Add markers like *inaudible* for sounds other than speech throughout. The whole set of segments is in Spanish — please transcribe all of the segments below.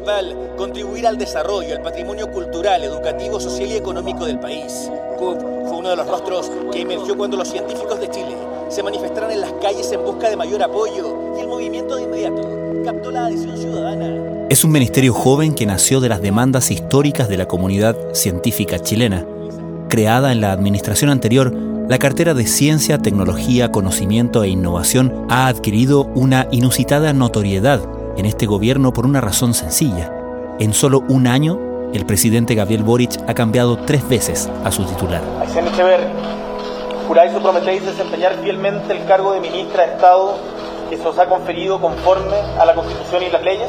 principal, contribuir al desarrollo, al patrimonio cultural, educativo, social y económico del país. CUP fue uno de los rostros que emergió cuando los científicos de Chile se manifestaron en las calles en busca de mayor apoyo y el movimiento de inmediato captó la adhesión ciudadana. Es un ministerio joven que nació de las demandas históricas de la comunidad científica chilena. Creada en la administración anterior, la cartera de Ciencia, Tecnología, Conocimiento e Innovación ha adquirido una inusitada notoriedad en este gobierno por una razón sencilla. En solo un año, el presidente Gabriel Boric ha cambiado tres veces a su titular. ¿juráis o prometéis desempeñar fielmente el cargo de ministra de Estado que se os ha conferido conforme a la Constitución y las leyes?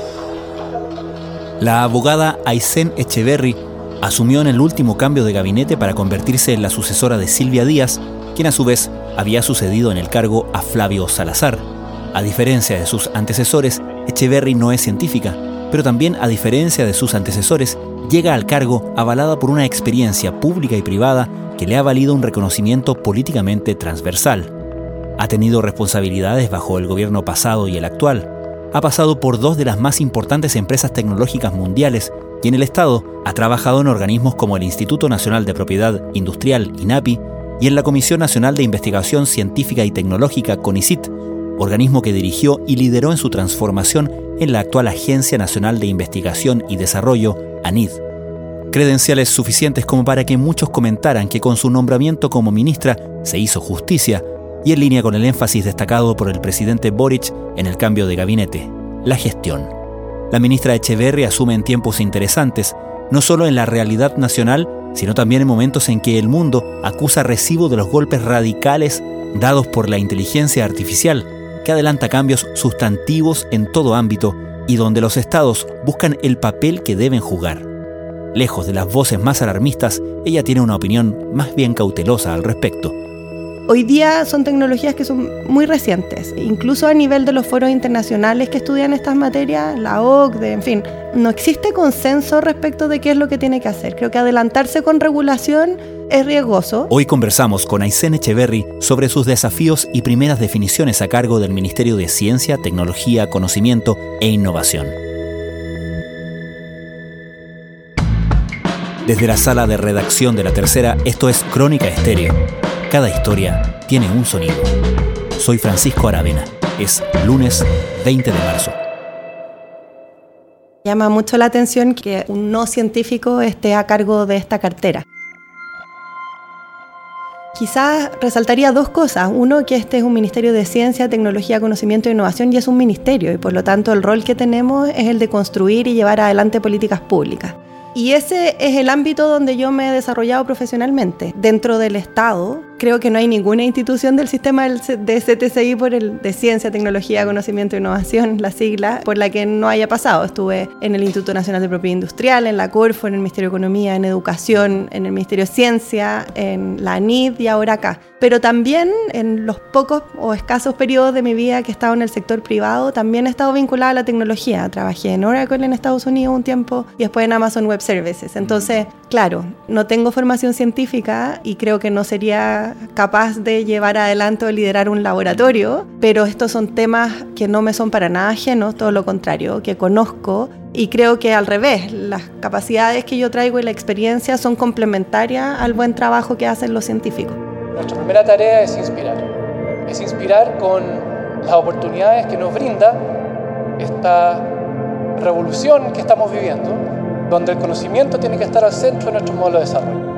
La abogada Aysén Echeverry asumió en el último cambio de gabinete para convertirse en la sucesora de Silvia Díaz, quien a su vez había sucedido en el cargo a Flavio Salazar. A diferencia de sus antecesores, Echeverry no es científica, pero también a diferencia de sus antecesores, llega al cargo avalada por una experiencia pública y privada que le ha valido un reconocimiento políticamente transversal. Ha tenido responsabilidades bajo el gobierno pasado y el actual. Ha pasado por dos de las más importantes empresas tecnológicas mundiales y en el Estado ha trabajado en organismos como el Instituto Nacional de Propiedad Industrial, INAPI, y en la Comisión Nacional de Investigación Científica y Tecnológica, CONICIT, organismo que dirigió y lideró en su transformación en la actual Agencia Nacional de Investigación y Desarrollo, ANID. Credenciales suficientes como para que muchos comentaran que con su nombramiento como ministra se hizo justicia y en línea con el énfasis destacado por el presidente Boric en el cambio de gabinete, la gestión. La ministra Echeverri asume en tiempos interesantes, no solo en la realidad nacional, sino también en momentos en que el mundo acusa recibo de los golpes radicales dados por la inteligencia artificial, que adelanta cambios sustantivos en todo ámbito y donde los estados buscan el papel que deben jugar. Lejos de las voces más alarmistas, ella tiene una opinión más bien cautelosa al respecto. Hoy día son tecnologías que son muy recientes, incluso a nivel de los foros internacionales que estudian estas materias, la OCDE, en fin, no existe consenso respecto de qué es lo que tiene que hacer. Creo que adelantarse con regulación es riesgoso. Hoy conversamos con Aysén Echeverry sobre sus desafíos y primeras definiciones a cargo del Ministerio de Ciencia, Tecnología, Conocimiento e Innovación. Desde la sala de redacción de la tercera, esto es Crónica Estéreo cada historia tiene un sonido. Soy Francisco Aravena. Es lunes 20 de marzo. Llama mucho la atención que un no científico esté a cargo de esta cartera. Quizás resaltaría dos cosas. Uno, que este es un Ministerio de Ciencia, Tecnología, Conocimiento e Innovación y es un ministerio y por lo tanto el rol que tenemos es el de construir y llevar adelante políticas públicas. Y ese es el ámbito donde yo me he desarrollado profesionalmente. Dentro del Estado, creo que no hay ninguna institución del sistema de CTCI por el de Ciencia, Tecnología, Conocimiento e Innovación, la sigla, por la que no haya pasado. Estuve en el Instituto Nacional de Propiedad Industrial, en la Corfo, en el Ministerio de Economía, en Educación, en el Ministerio de Ciencia, en la ANID y ahora acá. Pero también en los pocos o escasos periodos de mi vida que he estado en el sector privado, también he estado vinculada a la tecnología. Trabajé en Oracle en Estados Unidos un tiempo y después en Amazon Web Services. Entonces, claro, no tengo formación científica y creo que no sería capaz de llevar adelante o liderar un laboratorio, pero estos son temas que no me son para nada ajenos, todo lo contrario, que conozco y creo que al revés, las capacidades que yo traigo y la experiencia son complementarias al buen trabajo que hacen los científicos. Nuestra primera tarea es inspirar, es inspirar con las oportunidades que nos brinda esta revolución que estamos viviendo, donde el conocimiento tiene que estar al centro de nuestro modelo de desarrollo.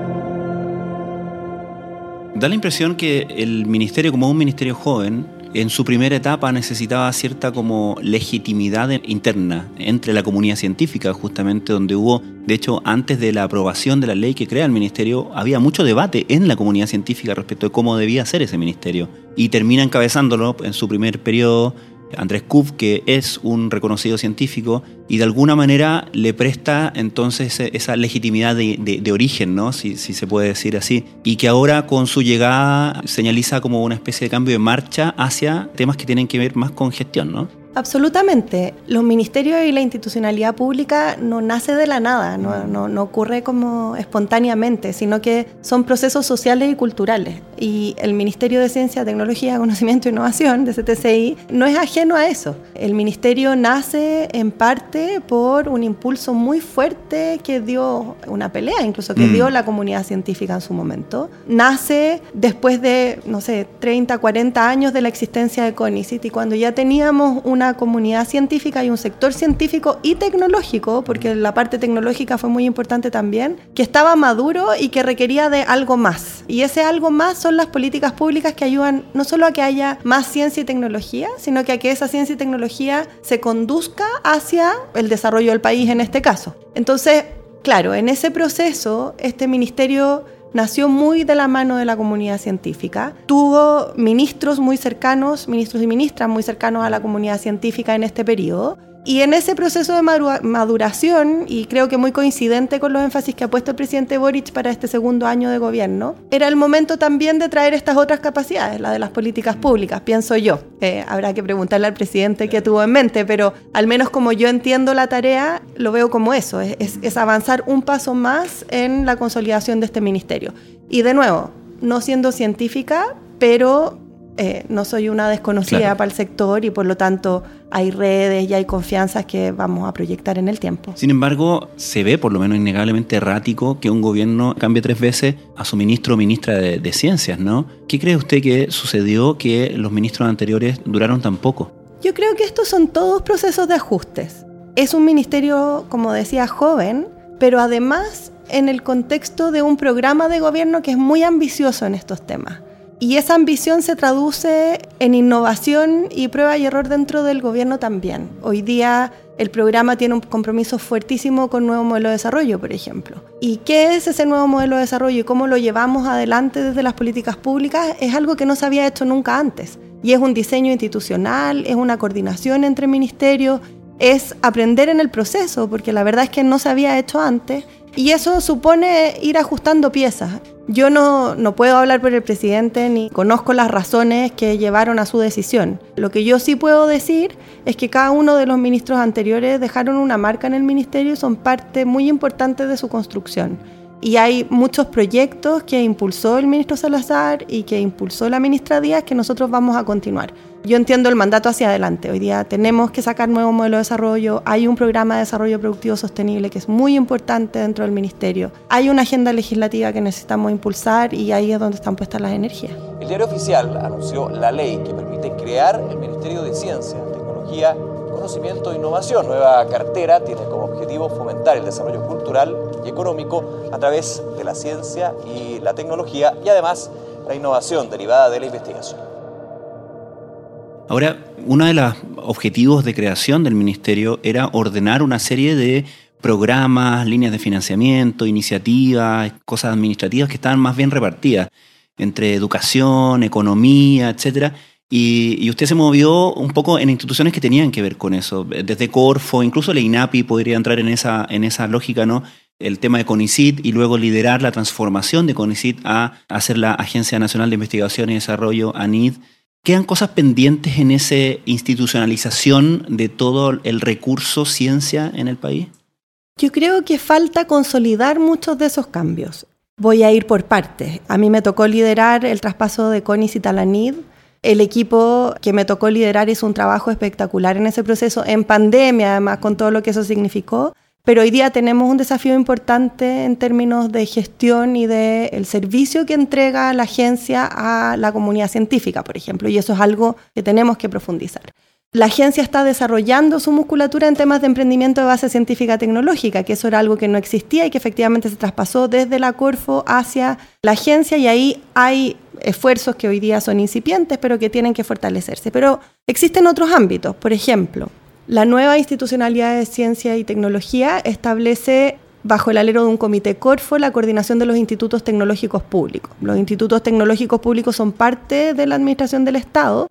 Da la impresión que el ministerio, como un ministerio joven, en su primera etapa necesitaba cierta como legitimidad interna entre la comunidad científica, justamente donde hubo, de hecho, antes de la aprobación de la ley que crea el ministerio, había mucho debate en la comunidad científica respecto de cómo debía ser ese ministerio. Y termina encabezándolo en su primer periodo Andrés Kuf, que es un reconocido científico y de alguna manera le presta entonces esa legitimidad de, origen, ¿no? Si, si, se puede decir así, y que ahora con su llegada señaliza como una especie de cambio de marcha hacia temas que tienen que ver más con gestión, ¿no? Absolutamente. Los ministerios y la institucionalidad pública no nace de la nada, no, no, no, ocurre como espontáneamente, sino que son procesos sociales y culturales. Y el Ministerio de Ciencia, Tecnología, Conocimiento e Innovación, de CTCI, no es ajeno a eso. El ministerio nace en parte por un impulso muy fuerte que dio una pelea, incluso que mm. dio la comunidad científica en su momento. Nace después de, no sé, 30, 40 años de la existencia de CONICIT y cuando ya teníamos una comunidad científica y un sector científico y tecnológico, porque la parte tecnológica fue muy importante también, que estaba maduro y que requería de algo más. Y ese algo más son las políticas públicas que ayudan no solo a que haya más ciencia y tecnología, sino que a que esa ciencia y tecnología se conduzca hacia el desarrollo del país en este caso. Entonces, claro, en ese proceso, este ministerio nació muy de la mano de la comunidad científica. Tuvo ministros muy cercanos, ministros y ministras muy cercanos a la comunidad científica en este periodo. Y en ese proceso de maduración, y creo que muy coincidente con los énfasis que ha puesto el presidente Boric para este segundo año de gobierno, era el momento también de traer estas otras capacidades, la de las políticas públicas, pienso yo. habrá que preguntarle al presidente qué tuvo en mente, pero al menos como yo entiendo la tarea, lo veo como eso, es, es avanzar un paso más en la consolidación de este ministerio. Y de nuevo, no siendo científica, pero eh, no soy una desconocida para el sector y por lo tanto hay redes y hay confianzas que vamos a proyectar en el tiempo. Sin embargo, se ve por lo menos innegablemente errático que un gobierno cambie tres veces a su ministro o ministra de, ciencias, ¿no? ¿Qué cree usted que sucedió que los ministros anteriores duraron tan poco? Yo creo que estos son todos procesos de ajustes. Es un ministerio, como decía, joven, pero además en el contexto de un programa de gobierno que es muy ambicioso en estos temas. Y esa ambición se traduce en innovación y prueba y error dentro del gobierno también. Hoy día el programa tiene un compromiso fuertísimo con nuevo modelo de desarrollo, por ejemplo. ¿Y qué es ese nuevo modelo de desarrollo y cómo lo llevamos adelante desde las políticas públicas? Es algo que no se había hecho nunca antes. Y es un diseño institucional, es una coordinación entre ministerios, es aprender en el proceso, porque la verdad es que no se había hecho antes. Y eso supone ir ajustando piezas. Yo no, no, puedo hablar por el presidente ni conozco las razones que llevaron a su decisión. Lo que yo sí puedo decir es que cada uno de los ministros anteriores dejaron una marca en el ministerio y son parte muy importante de su construcción. Y hay muchos proyectos que impulsó el ministro Salazar y que impulsó la ministra Díaz que nosotros vamos a continuar. Yo entiendo el mandato hacia adelante. Hoy día tenemos que sacar nuevo modelo de desarrollo. Hay un programa de desarrollo productivo sostenible que es muy importante dentro del ministerio. Hay una agenda legislativa que necesitamos impulsar y ahí es donde están puestas las energías. El diario oficial anunció la ley que permite crear el Ministerio de Ciencia, Tecnología Conocimiento e Innovación. Nueva cartera tiene como objetivo fomentar el desarrollo cultural y económico a través de la ciencia y la tecnología y además la innovación derivada de la investigación. Ahora, uno de los objetivos de creación del ministerio era ordenar una serie de programas, líneas de financiamiento, iniciativas, cosas administrativas que estaban más bien repartidas entre educación, economía, etcétera y, usted se movió un poco en instituciones que tenían que ver con eso, desde Corfo, incluso la INAPI podría entrar en esa, en esa lógica, ¿no? El tema de CONICIT y luego liderar la transformación de CONICIT a hacer la Agencia Nacional de Investigación y Desarrollo, ANID. ¿Quedan cosas pendientes en esa institucionalización de todo el recurso ciencia en el país? Yo creo que falta consolidar muchos de esos cambios. Voy a ir por partes. A mí me tocó liderar el traspaso de CONICIT a la ANID el equipo que me tocó liderar hizo un trabajo espectacular en ese proceso, en pandemia además, con todo lo que eso significó. Pero hoy día tenemos un desafío importante en términos de gestión y del el servicio que entrega la agencia a la comunidad científica, por ejemplo, y eso es algo que tenemos que profundizar. La agencia está desarrollando su musculatura en temas de emprendimiento de base científica tecnológica, que eso era algo que no existía y que efectivamente se traspasó desde la Corfo hacia la agencia y ahí hay esfuerzos que hoy día son incipientes, pero que tienen que fortalecerse. Pero existen otros ámbitos, por ejemplo, la nueva institucionalidad de ciencia y tecnología establece bajo el alero de un comité Corfo la coordinación de los institutos tecnológicos públicos. Los institutos tecnológicos públicos son parte de la administración del Estado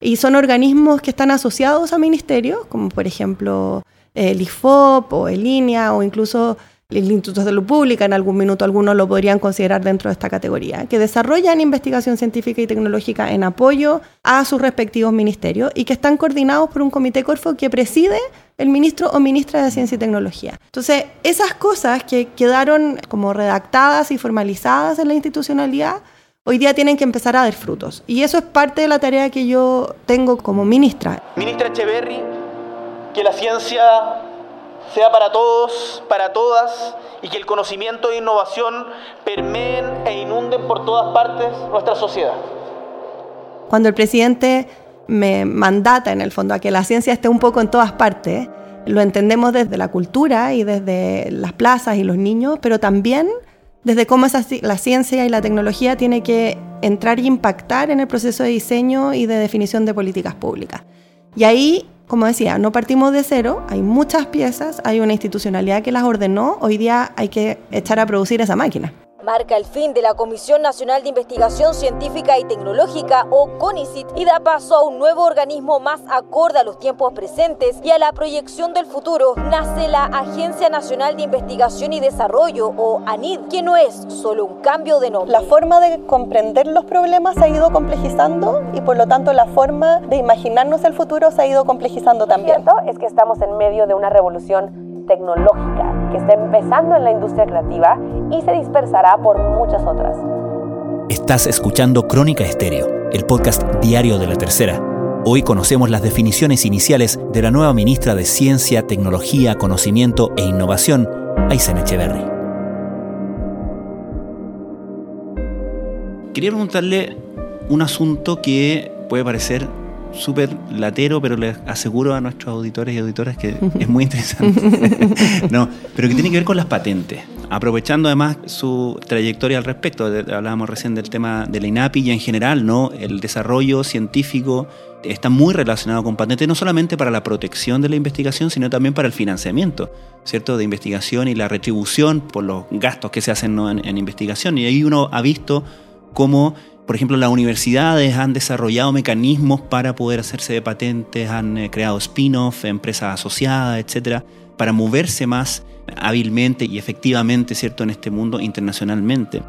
y son organismos que están asociados a ministerios, como por ejemplo el IFOP o el INEA o incluso el Instituto de Salud Pública, en algún minuto algunos lo podrían considerar dentro de esta categoría, que desarrollan investigación científica y tecnológica en apoyo a sus respectivos ministerios y que están coordinados por un comité Corfo que preside el ministro o ministra de Ciencia y Tecnología. Entonces, esas cosas que quedaron como redactadas y formalizadas en la institucionalidad, hoy día tienen que empezar a dar frutos. Y eso es parte de la tarea que yo tengo como ministra. Ministra Echeverry, que la ciencia sea para todos, para todas, y que el conocimiento e innovación permeen e inunden por todas partes nuestra sociedad. Cuando el presidente me mandata en el fondo a que la ciencia esté un poco en todas partes, lo entendemos desde la cultura y desde las plazas y los niños, pero también desde cómo esa, la ciencia y la tecnología tiene que entrar y impactar en el proceso de diseño y de definición de políticas públicas. Y ahí como decía, no partimos de cero, hay muchas piezas, hay una institucionalidad que las ordenó, hoy día hay que echar a producir esa máquina marca el fin de la Comisión Nacional de Investigación Científica y Tecnológica o CONICIT y da paso a un nuevo organismo más acorde a los tiempos presentes y a la proyección del futuro. Nace la Agencia Nacional de Investigación y Desarrollo o ANID, que no es solo un cambio de nombre. La forma de comprender los problemas se ha ido complejizando y por lo tanto la forma de imaginarnos el futuro se ha ido complejizando también. Cierto es que estamos en medio de una revolución tecnológica que está empezando en la industria creativa y se dispersará por muchas otras. Estás escuchando Crónica Estéreo, el podcast diario de la tercera. Hoy conocemos las definiciones iniciales de la nueva ministra de Ciencia, Tecnología, Conocimiento e Innovación, Aysen Echeverry. Quería preguntarle un asunto que puede parecer súper latero, pero les aseguro a nuestros auditores y auditoras que *laughs* es muy interesante. *laughs* no, pero que tiene que ver con las patentes. Aprovechando además su trayectoria al respecto, hablábamos recién del tema de la INAPI y en general, ¿no? El desarrollo científico está muy relacionado con patentes, no solamente para la protección de la investigación, sino también para el financiamiento, ¿cierto? De investigación y la retribución por los gastos que se hacen en, en investigación. Y ahí uno ha visto cómo por ejemplo, las universidades han desarrollado mecanismos para poder hacerse de patentes, han eh, creado spin-off, empresas asociadas, etcétera, para moverse más hábilmente y efectivamente, ¿cierto?, en este mundo internacionalmente.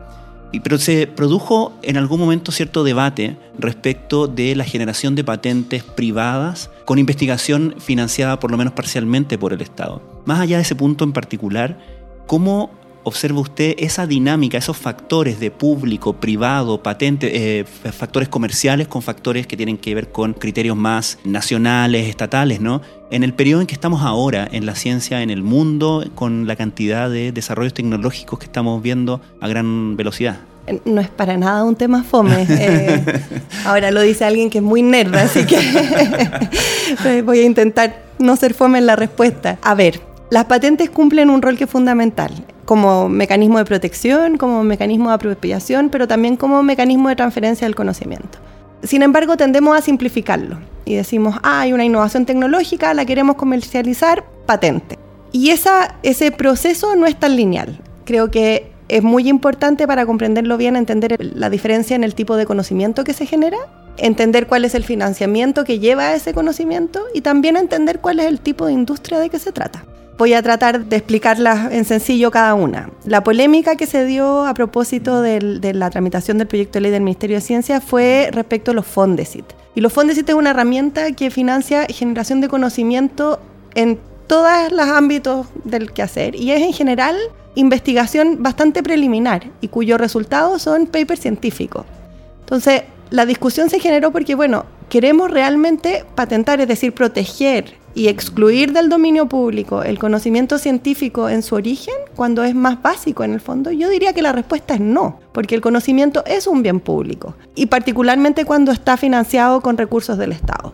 Pero se produjo en algún momento cierto debate respecto de la generación de patentes privadas con investigación financiada por lo menos parcialmente por el Estado. Más allá de ese punto en particular, ¿cómo observa usted esa dinámica, esos factores de público, privado, patente, eh, factores comerciales con factores que tienen que ver con criterios más nacionales, estatales, ¿no? En el periodo en que estamos ahora, en la ciencia, en el mundo, con la cantidad de desarrollos tecnológicos que estamos viendo a gran velocidad. No es para nada un tema fome. Eh, *laughs* ahora lo dice alguien que es muy nerd, así que *laughs* voy a intentar no ser fome en la respuesta. A ver, las patentes cumplen un rol que es fundamental como mecanismo de protección, como mecanismo de apropiación, pero también como mecanismo de transferencia del conocimiento. Sin embargo, tendemos a simplificarlo y decimos, ah, hay una innovación tecnológica, la queremos comercializar, patente. Y ese proceso no es tan lineal. Creo que es muy importante para comprenderlo bien entender la diferencia en el tipo de conocimiento que se genera, entender cuál es el financiamiento que lleva a ese conocimiento y también entender cuál es el tipo de industria de que se trata. Voy a tratar de explicarlas en sencillo cada una. La polémica que se dio a propósito de la tramitación del proyecto de ley del Ministerio de Ciencia fue respecto a los Fondesit. Y los Fondesit es una herramienta que financia generación de conocimiento en todos los ámbitos del quehacer y es en general investigación bastante preliminar y cuyos resultados son papers científicos. Entonces, la discusión se generó porque, bueno, queremos realmente patentar, es decir, proteger y excluir del dominio público el conocimiento científico en su origen, cuando es más básico en el fondo, yo diría que la respuesta es no, porque el conocimiento es un bien público, y particularmente cuando está financiado con recursos del Estado.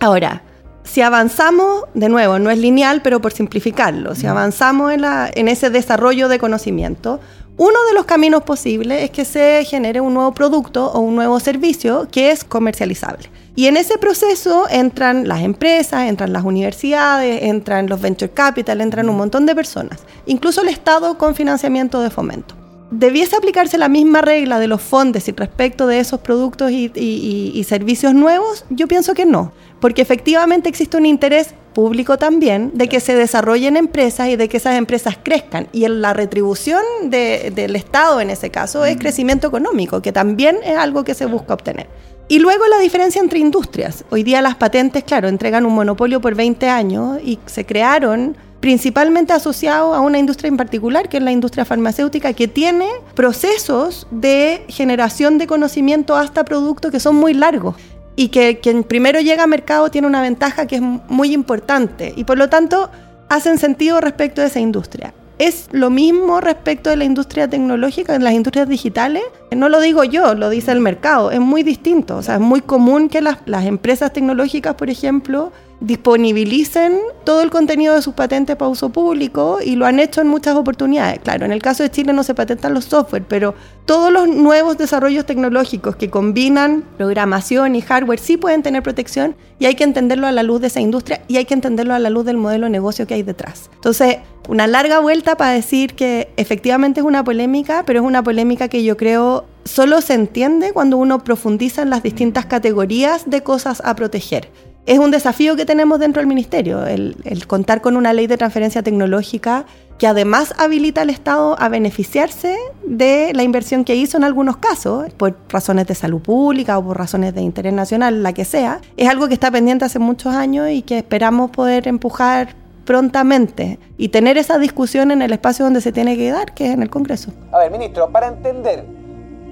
Ahora, si avanzamos, de nuevo, no es lineal, pero por simplificarlo, si avanzamos en, en ese desarrollo de conocimiento, uno de los caminos posibles es que se genere un nuevo producto o un nuevo servicio que es comercializable. Y en ese proceso entran las empresas, entran las universidades, entran los venture capital, entran un montón de personas, incluso el Estado con financiamiento de fomento. ¿Debiese aplicarse la misma regla de los fondos y respecto de esos productos y, servicios nuevos? Yo pienso que no, porque efectivamente existe un interés público también de que se desarrollen empresas y de que esas empresas crezcan. Y la retribución del Estado en ese caso es mm. crecimiento económico, que también es algo que se busca obtener. Y luego la diferencia entre industrias. Hoy día las patentes, claro, entregan un monopolio por 20 años y se crearon principalmente asociado a una industria en particular, que es la industria farmacéutica, que tiene procesos de generación de conocimiento hasta productos que son muy largos y que quien primero llega al mercado tiene una ventaja que es muy importante y por lo tanto hacen sentido respecto de esa industria. Es lo mismo respecto de la industria tecnológica, en las industrias digitales. No lo digo yo, lo dice el mercado. Es muy distinto. O sea, es muy común que las empresas tecnológicas, por ejemplo, disponibilicen todo el contenido de sus patentes para uso público y lo han hecho en muchas oportunidades. Claro, en el caso de Chile no se patentan los software, pero todos los nuevos desarrollos tecnológicos que combinan programación y hardware sí pueden tener protección y hay que entenderlo a la luz de esa industria y hay que entenderlo a la luz del modelo de negocio que hay detrás. Entonces, una larga vuelta para decir que efectivamente es una polémica, pero es una polémica que yo creo solo se entiende cuando uno profundiza en las distintas categorías de cosas a proteger es un desafío que tenemos dentro del Ministerio, el, contar con una ley de transferencia tecnológica que además habilita al Estado a beneficiarse de la inversión que hizo en algunos casos, por razones de salud pública o por razones de interés nacional, la que sea, es algo que está pendiente hace muchos años y que esperamos poder empujar prontamente y tener esa discusión en el espacio donde se tiene que dar, que es en el Congreso. A ver, ministro, para entender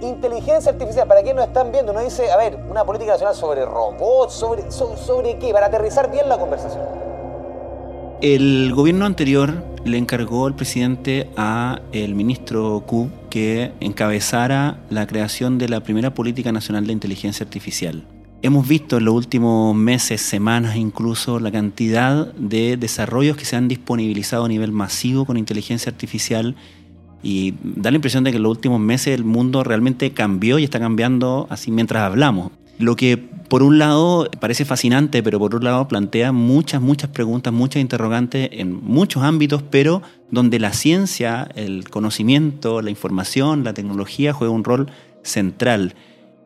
inteligencia artificial, ¿para qué nos están viendo? Uno dice, a ver, una política nacional sobre robots, sobre, sobre, qué, para aterrizar bien la conversación. El gobierno anterior le encargó el presidente a el ministro Q que encabezara la creación de la primera política nacional de inteligencia artificial. Hemos visto en los últimos meses, semanas incluso, la cantidad de desarrollos que se han disponibilizado a nivel masivo con inteligencia artificial y da la impresión de que en los últimos meses el mundo realmente cambió y está cambiando así mientras hablamos. Lo que por un lado parece fascinante, pero por otro lado plantea muchas, muchas preguntas, muchas interrogantes en muchos ámbitos, pero donde la ciencia, el conocimiento, la información, la tecnología juega un rol central.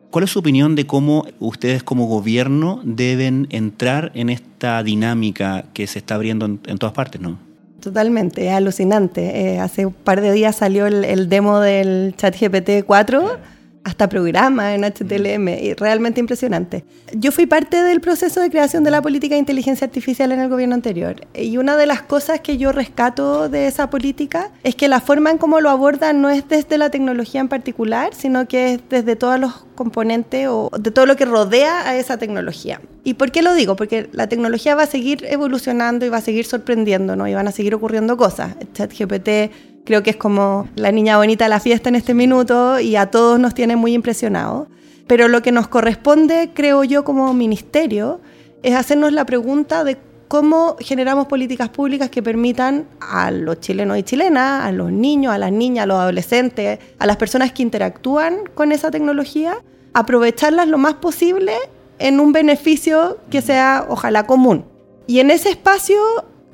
¿Cuál es su opinión de cómo ustedes como gobierno deben entrar en esta dinámica que se está abriendo en, en todas partes, no? Totalmente, es alucinante. Eh, hace un par de días salió el, el demo del ChatGPT 4 hasta programa en HTLM, y realmente impresionante. Yo fui parte del proceso de creación de la política de inteligencia artificial en el gobierno anterior, y una de las cosas que yo rescato de esa política es que la forma en cómo lo abordan no es desde la tecnología en particular, sino que es desde todos los componentes o de todo lo que rodea a esa tecnología. ¿Y por qué lo digo? Porque la tecnología va a seguir evolucionando y va a seguir sorprendiendo, ¿no? Y van a seguir ocurriendo cosas. ChatGPT Creo que es como la niña bonita de la fiesta en este minuto y a todos nos tiene muy impresionados. Pero lo que nos corresponde, creo yo, como ministerio, es hacernos la pregunta de cómo generamos políticas públicas que permitan a los chilenos y chilenas, a los niños, a las niñas, a los adolescentes, a las personas que interactúan con esa tecnología, aprovecharlas lo más posible en un beneficio que sea, ojalá, común. Y en ese espacio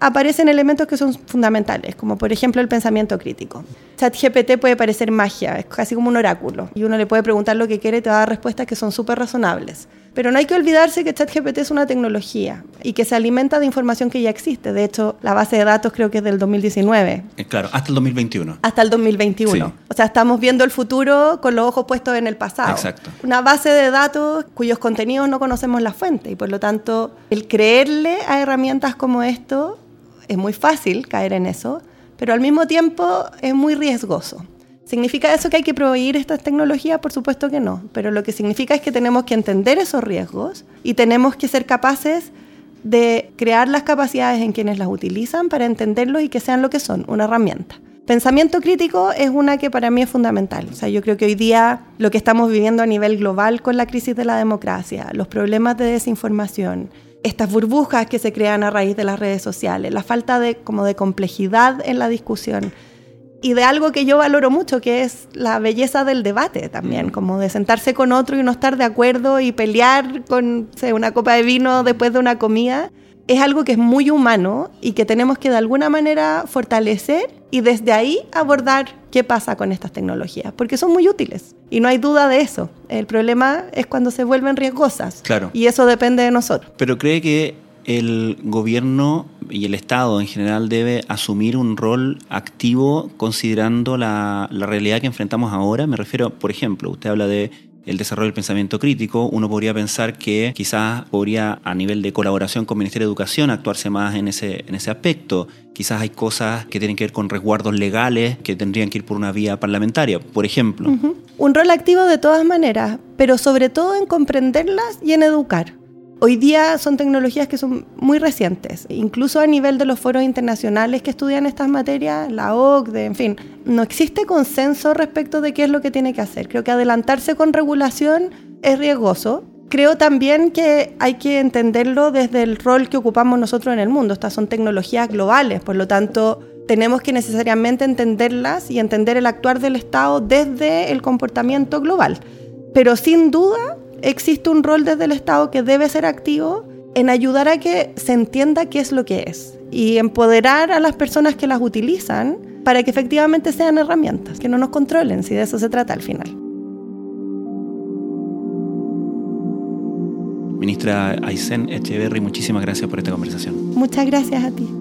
aparecen elementos que son fundamentales, como por ejemplo el pensamiento crítico. ChatGPT puede parecer magia, es casi como un oráculo, y uno le puede preguntar lo que quiere y te va a dar respuestas que son súper razonables. Pero no hay que olvidarse que ChatGPT es una tecnología y que se alimenta de información que ya existe. De hecho, la base de datos creo que es del 2019. Eh, claro, hasta el 2021. Hasta el 2021. O sea, estamos viendo el futuro con los ojos puestos en el pasado. Exacto. Una base de datos cuyos contenidos no conocemos la fuente y por lo tanto el creerle a herramientas como esto es muy fácil caer en eso, pero al mismo tiempo es muy riesgoso. ¿Significa eso que hay que prohibir estas tecnologías? Por supuesto que no, pero lo que significa es que tenemos que entender esos riesgos y tenemos que ser capaces de crear las capacidades en quienes las utilizan para entenderlos y que sean lo que son, una herramienta. Pensamiento crítico es una que para mí es fundamental. O sea, yo creo que hoy día lo que estamos viviendo a nivel global con la crisis de la democracia, los problemas de desinformación, estas burbujas que se crean a raíz de las redes sociales, la falta de, como de complejidad en la discusión y de algo que yo valoro mucho, que es la belleza del debate también, como de sentarse con otro y no estar de acuerdo y pelear con una copa de vino después de una comida, es algo que es muy humano y que tenemos que de alguna manera fortalecer y desde ahí abordar qué pasa con estas tecnologías, porque son muy útiles y no hay duda de eso. El problema es cuando se vuelven riesgosas. Claro. Y eso depende de nosotros. Pero cree que el gobierno y el Estado en general debe asumir un rol activo considerando la, la realidad que enfrentamos ahora. Me refiero, por ejemplo, usted habla de el desarrollo del pensamiento crítico, uno podría pensar que quizás podría a nivel de colaboración con el Ministerio de Educación actuarse más en ese, en ese aspecto. Quizás hay cosas que tienen que ver con resguardos legales que tendrían que ir por una vía parlamentaria, por ejemplo. Un rol activo de todas maneras, pero sobre todo en comprenderlas y en educar. Hoy día son tecnologías que son muy recientes, incluso a nivel de los foros internacionales que estudian estas materias, la OCDE, en fin, no existe consenso respecto de qué es lo que tiene que hacer. Creo que adelantarse con regulación es riesgoso. Creo también que hay que entenderlo desde el rol que ocupamos nosotros en el mundo. Estas son tecnologías globales, por lo tanto, tenemos que necesariamente entenderlas y entender el actuar del Estado desde el comportamiento global. Pero sin duda existe un rol desde el Estado que debe ser activo en ayudar a que se entienda qué es lo que es y empoderar a las personas que las utilizan para que efectivamente sean herramientas, que no nos controlen, si de eso se trata al final. Ministra Aysén Echeverry, muchísimas gracias por esta conversación. Muchas gracias a ti.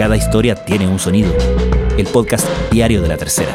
Cada historia tiene un sonido el podcast diario de la tercera.